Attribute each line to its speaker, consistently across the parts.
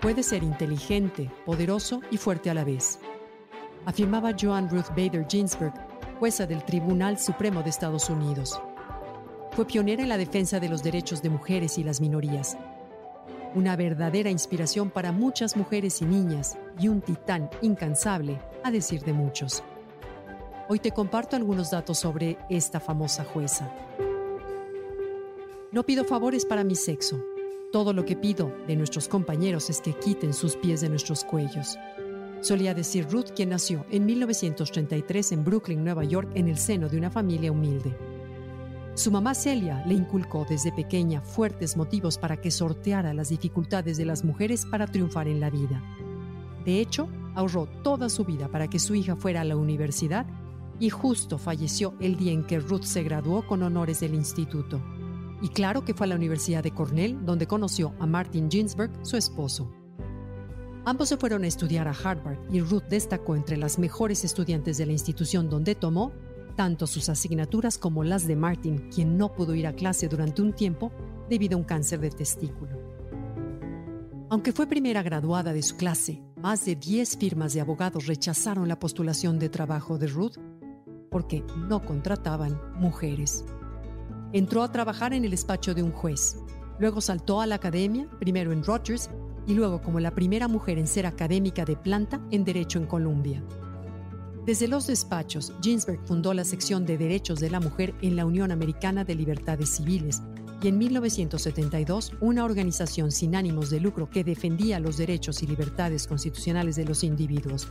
Speaker 1: Puede ser inteligente, poderoso y fuerte a la vez, afirmaba Joan Ruth Bader Ginsburg, jueza del Tribunal Supremo de Estados Unidos. Fue pionera en la defensa de los derechos de mujeres y las minorías. Una verdadera inspiración para muchas mujeres y niñas y un titán incansable, a decir de muchos. Hoy te comparto algunos datos sobre esta famosa jueza. No pido favores para mi sexo, todo lo que pido de nuestros compañeros es que quiten sus pies de nuestros cuellos. Solía decir Ruth, quien nació en 1933 en Brooklyn, Nueva York, en el seno de una familia humilde. Su mamá Celia le inculcó desde pequeña fuertes motivos para que sorteara las dificultades de las mujeres para triunfar en la vida. De hecho, ahorró toda su vida para que su hija fuera a la universidad y justo falleció el día en que Ruth se graduó con honores del instituto. Y claro que fue a la Universidad de Cornell donde conoció a Martin Ginsburg, su esposo. Ambos se fueron a estudiar a Harvard y Ruth destacó entre las mejores estudiantes de la institución donde tomó tanto sus asignaturas como las de Martin, quien no pudo ir a clase durante un tiempo debido a un cáncer de testículo. Aunque fue primera graduada de su clase, más de 10 firmas de abogados rechazaron la postulación de trabajo de Ruth porque no contrataban mujeres. Entró a trabajar en el despacho de un juez. Luego saltó a la academia, primero en Rogers y luego como la primera mujer en ser académica de planta en Derecho en Colombia. Desde los despachos, Ginsberg fundó la sección de Derechos de la Mujer en la Unión Americana de Libertades Civiles y en 1972 una organización sin ánimos de lucro que defendía los derechos y libertades constitucionales de los individuos.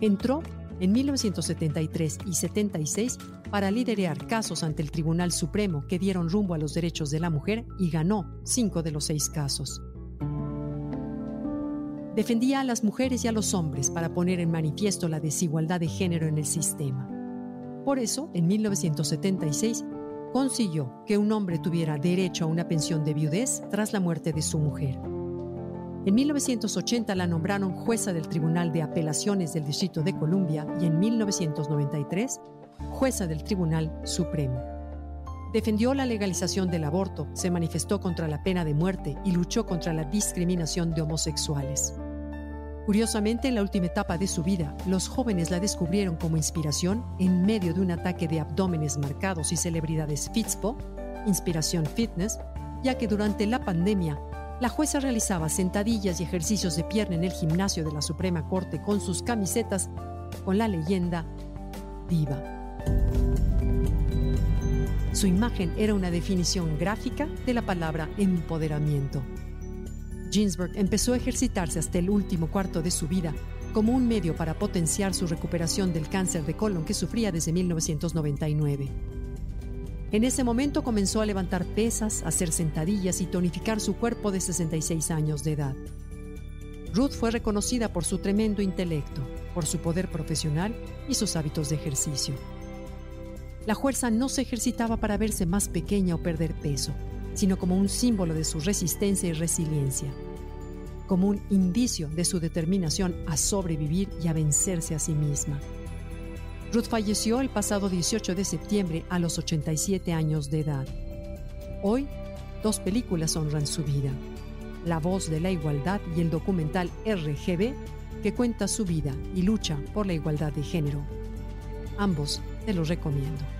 Speaker 1: Entró en 1973 y 76 para liderar casos ante el Tribunal Supremo que dieron rumbo a los derechos de la mujer y ganó cinco de los seis casos. Defendía a las mujeres y a los hombres para poner en manifiesto la desigualdad de género en el sistema. Por eso, en 1976, consiguió que un hombre tuviera derecho a una pensión de viudez tras la muerte de su mujer. En 1980 la nombraron jueza del Tribunal de Apelaciones del Distrito de Columbia y en 1993 jueza del Tribunal Supremo. Defendió la legalización del aborto, se manifestó contra la pena de muerte y luchó contra la discriminación de homosexuales. Curiosamente, en la última etapa de su vida, los jóvenes la descubrieron como inspiración en medio de un ataque de abdómenes marcados y celebridades Fitspo, Inspiración Fitness, ya que durante la pandemia la jueza realizaba sentadillas y ejercicios de pierna en el gimnasio de la Suprema Corte con sus camisetas con la leyenda Diva. Su imagen era una definición gráfica de la palabra empoderamiento. Ginsburg empezó a ejercitarse hasta el último cuarto de su vida como un medio para potenciar su recuperación del cáncer de colon que sufría desde 1999. En ese momento comenzó a levantar pesas, hacer sentadillas y tonificar su cuerpo de 66 años de edad. Ruth fue reconocida por su tremendo intelecto, por su poder profesional y sus hábitos de ejercicio. La fuerza no se ejercitaba para verse más pequeña o perder peso, sino como un símbolo de su resistencia y resiliencia, como un indicio de su determinación a sobrevivir y a vencerse a sí misma. Ruth falleció el pasado 18 de septiembre a los 87 años de edad. Hoy, dos películas honran su vida. La voz de la igualdad y el documental RGB, que cuenta su vida y lucha por la igualdad de género. Ambos te los recomiendo.